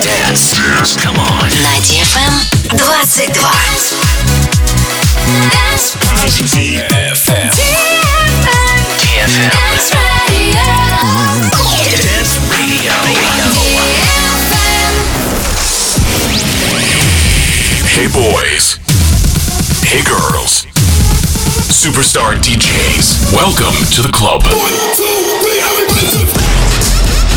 Dance. Come on. На DFM 22. DFM. DFM. Dance Radio. Hey boys. Hey girls. Superstar DJs. Welcome to the club.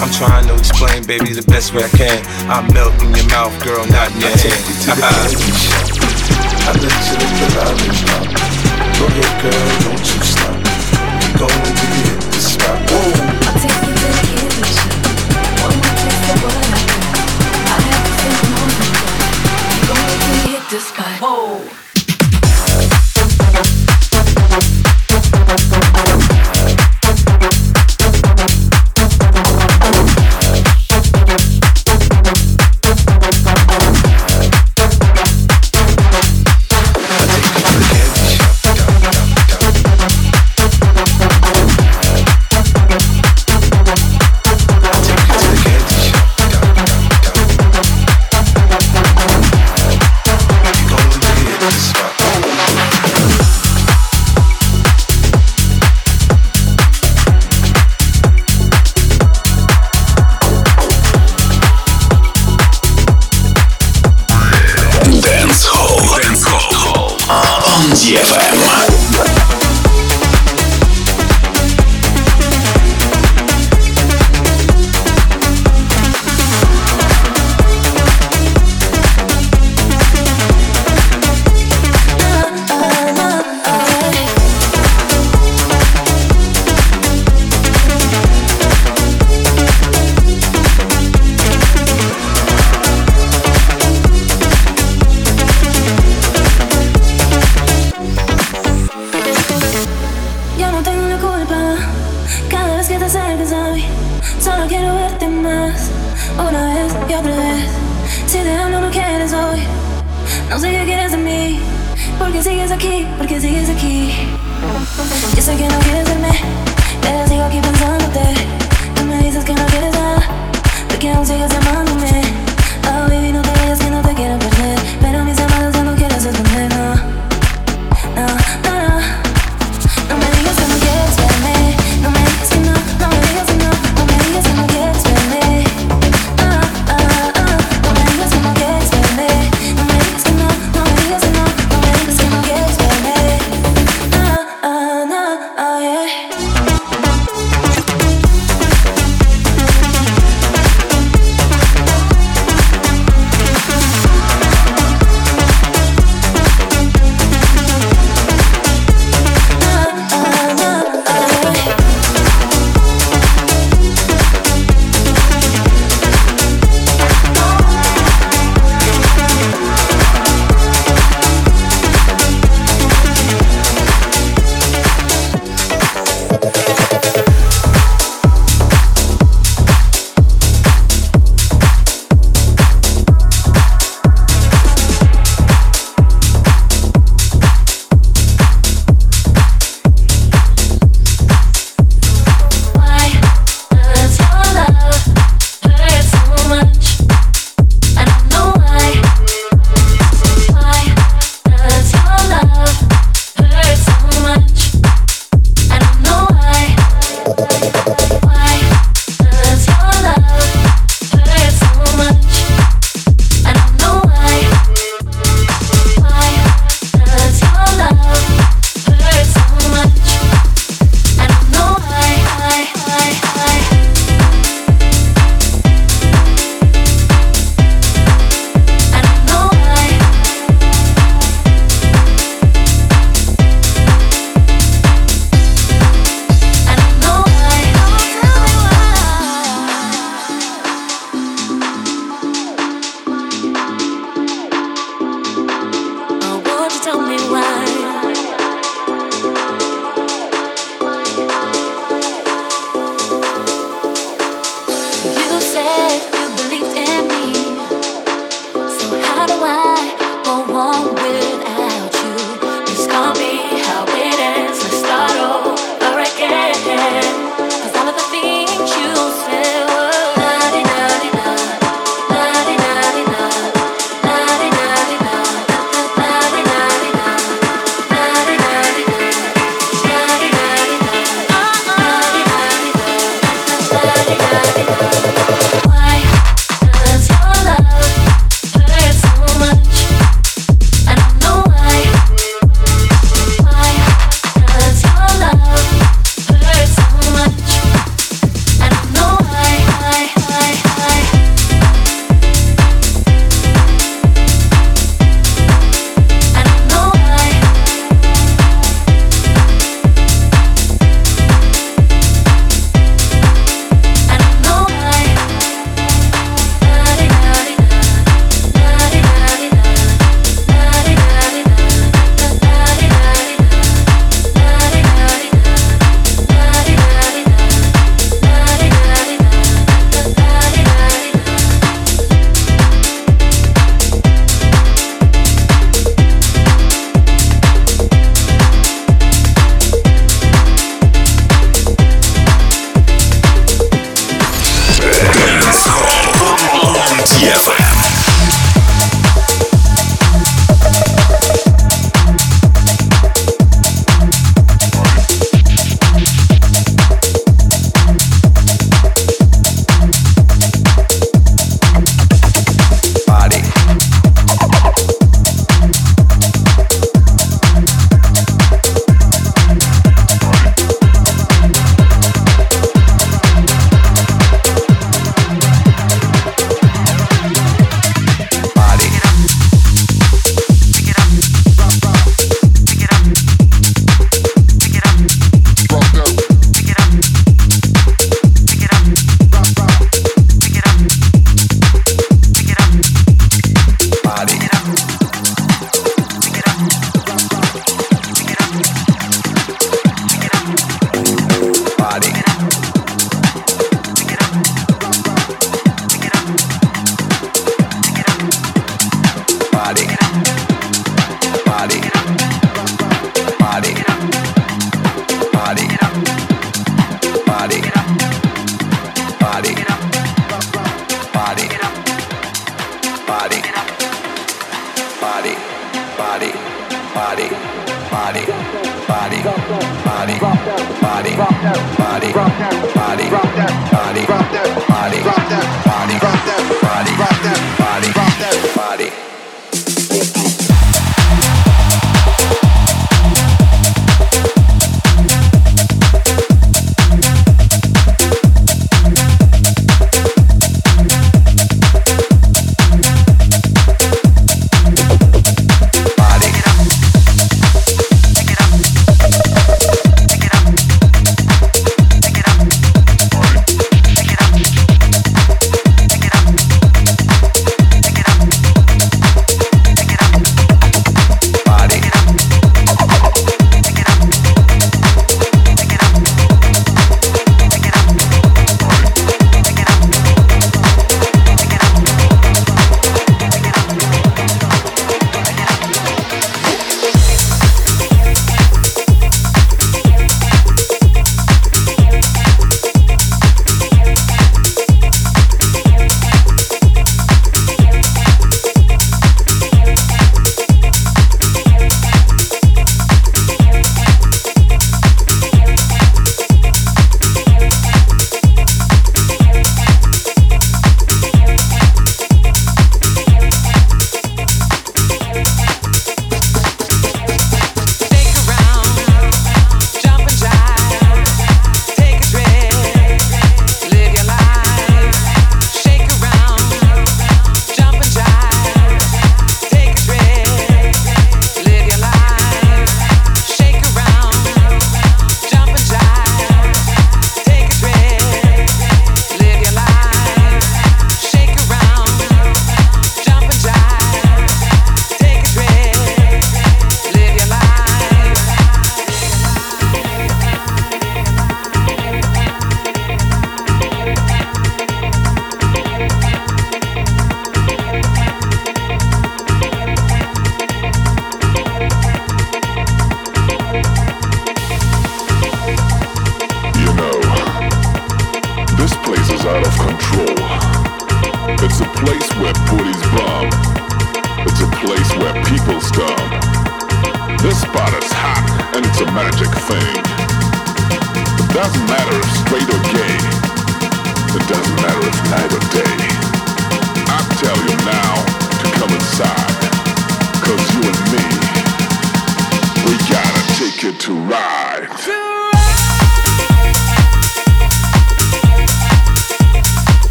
I'm trying to explain, baby, the best way I can. I melt in your mouth, girl, not in your hand. You to the uh-uh. candy. I let you lick the lollipop. Go ahead, girl, don't you stop. Keep going till you hit the spot. Whoa. I'll take you to the candy. One more taste of what I got. I'll have you spending all you got. Keep going till you hit the spot. Oh. On DFM.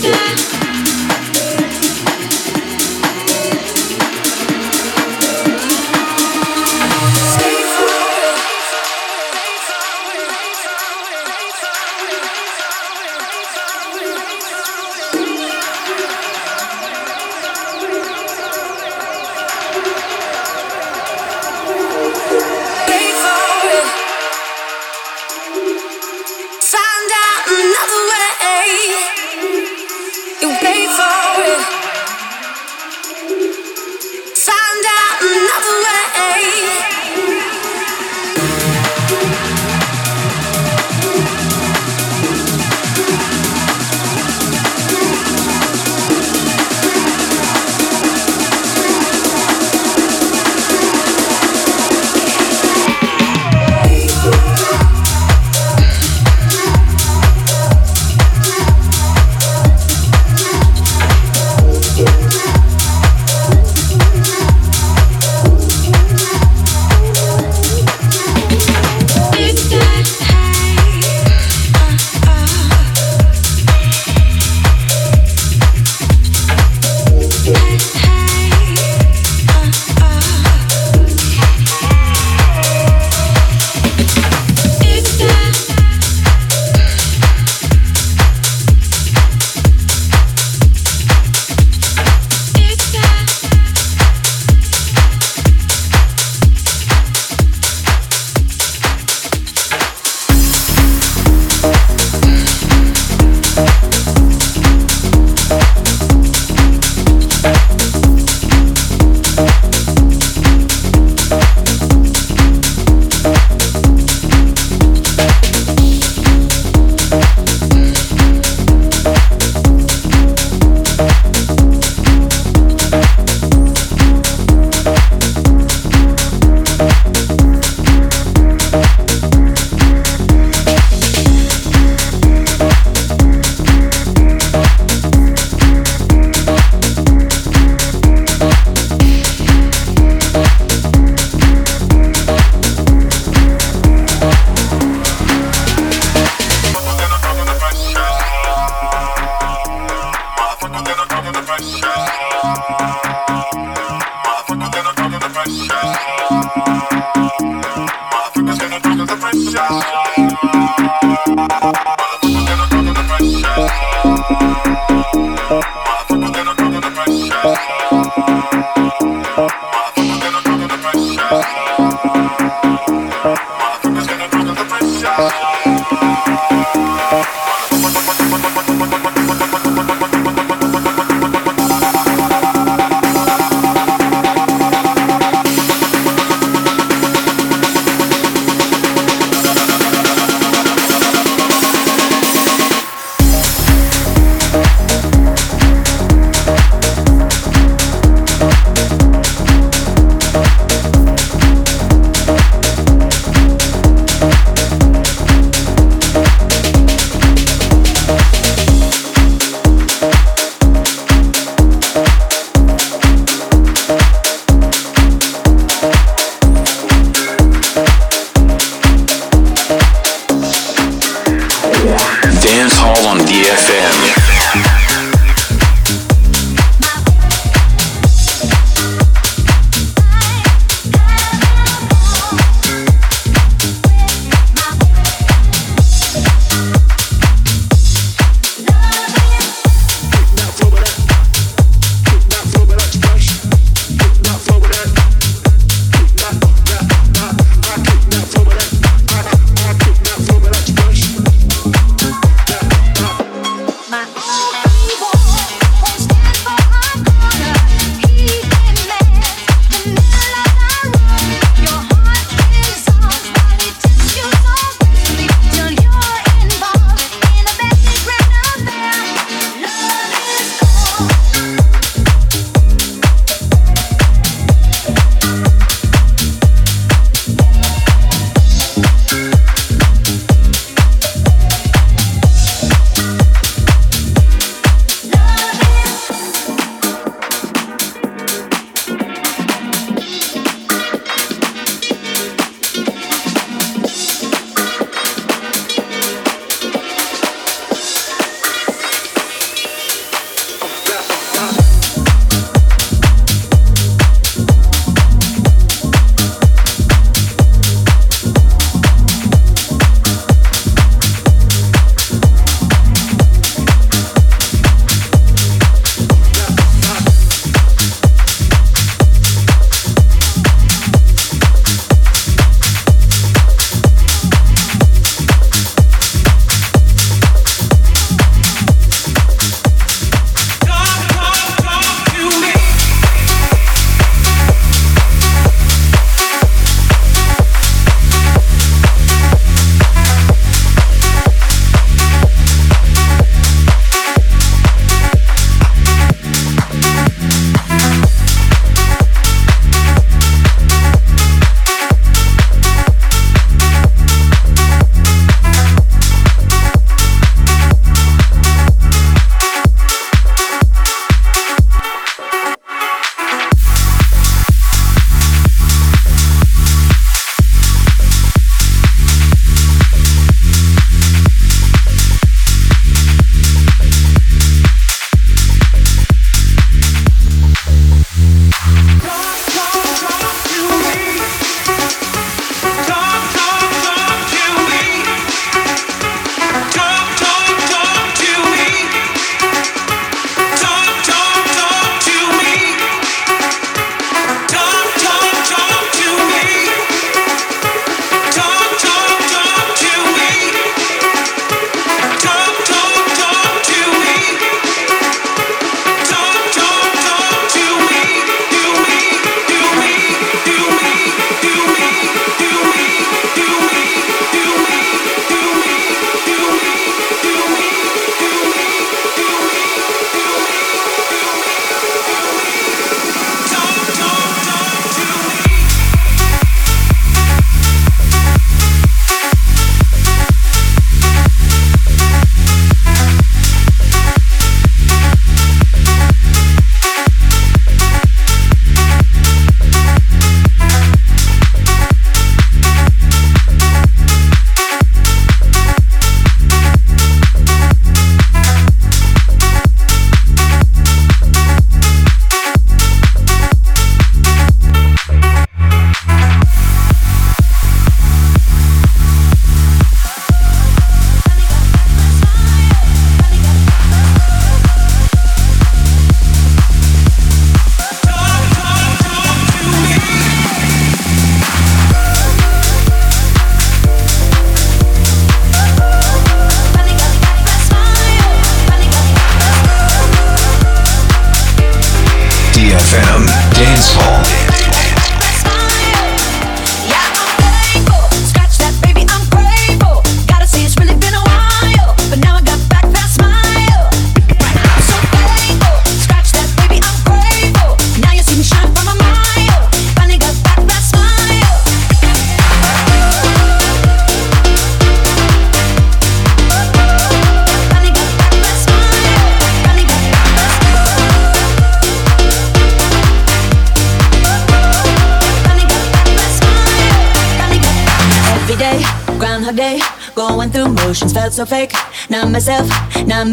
Yeah.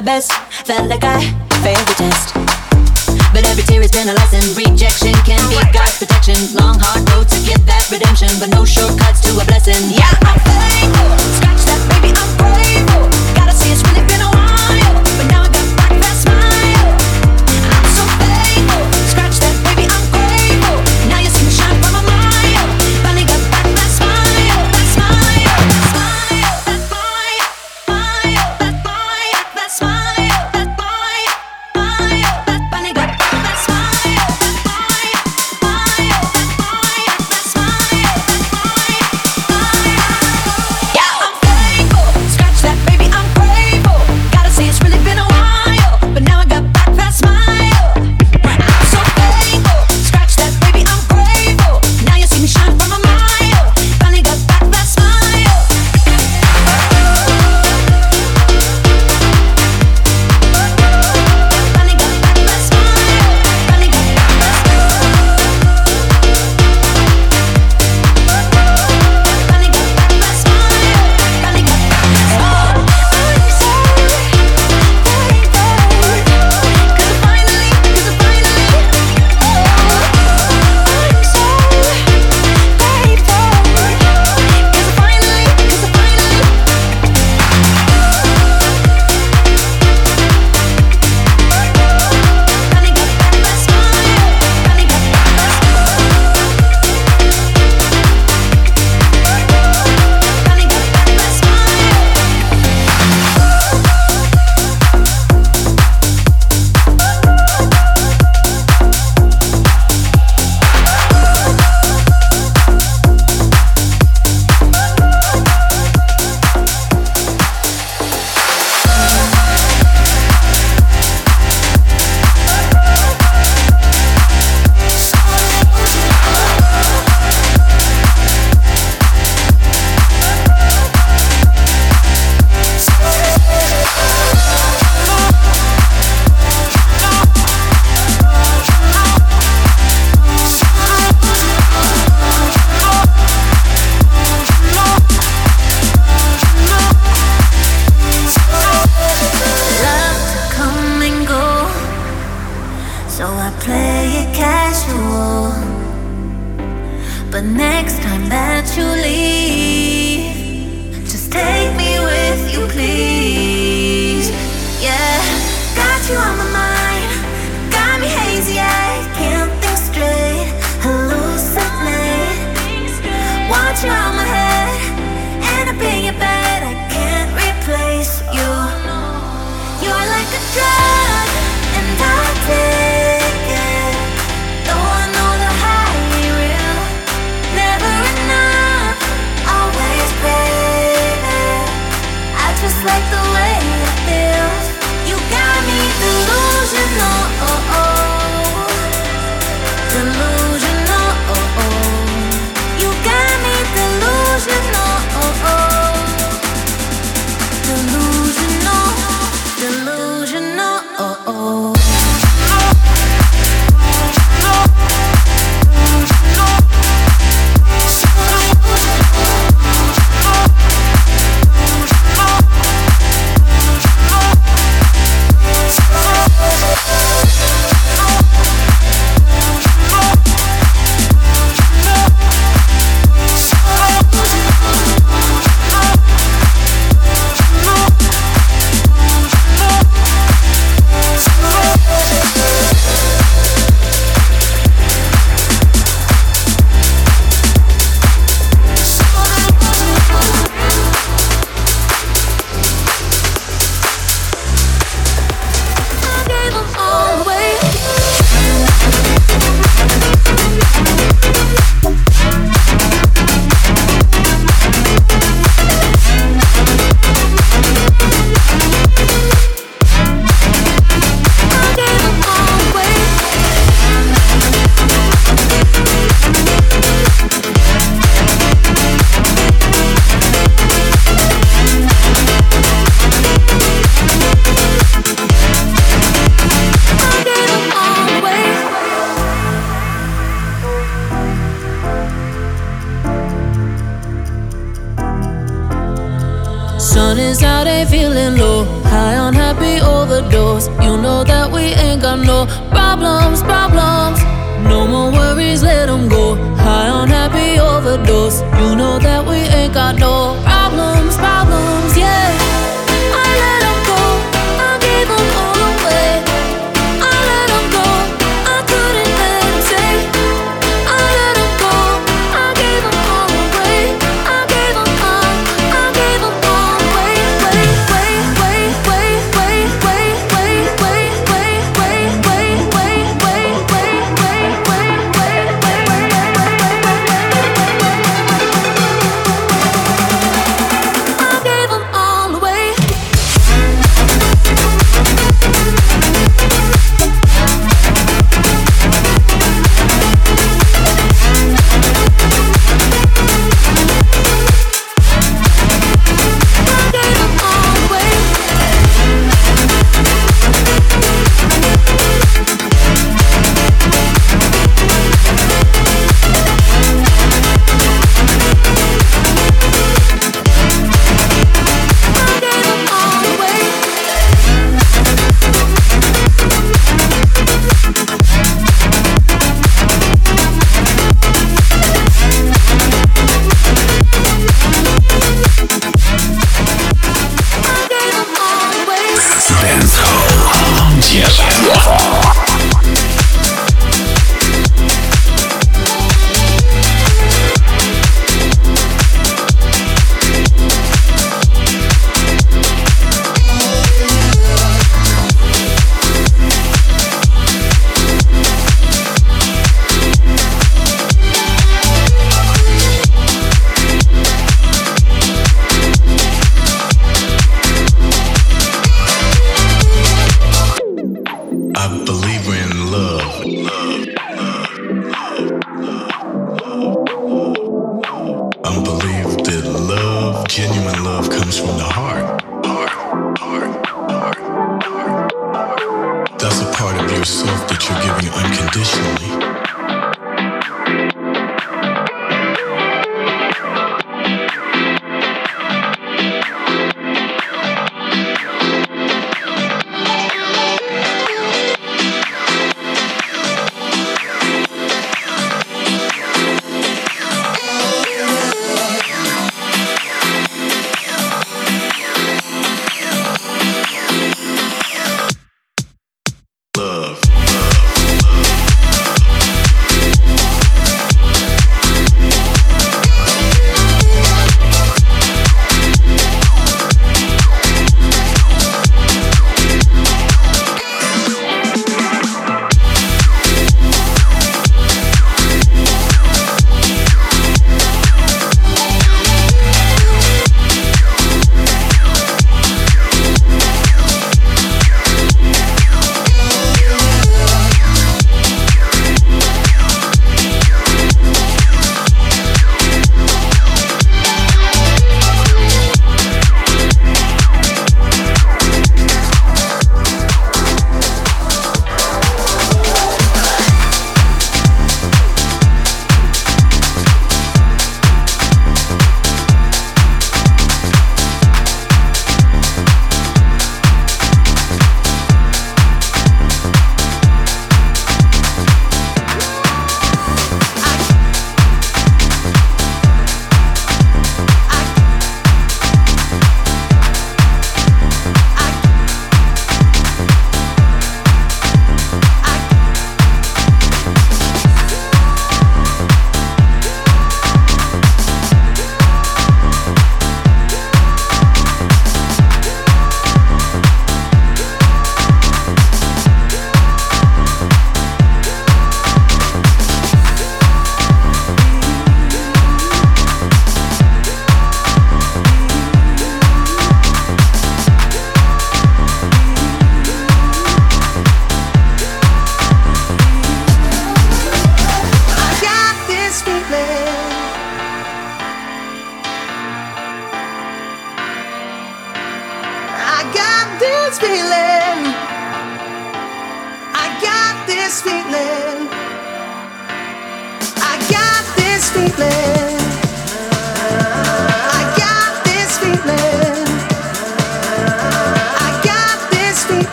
my best. Felt like I I play it casual. But next time that you leave, just take me with you, please. Yeah, got you on the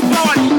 his body.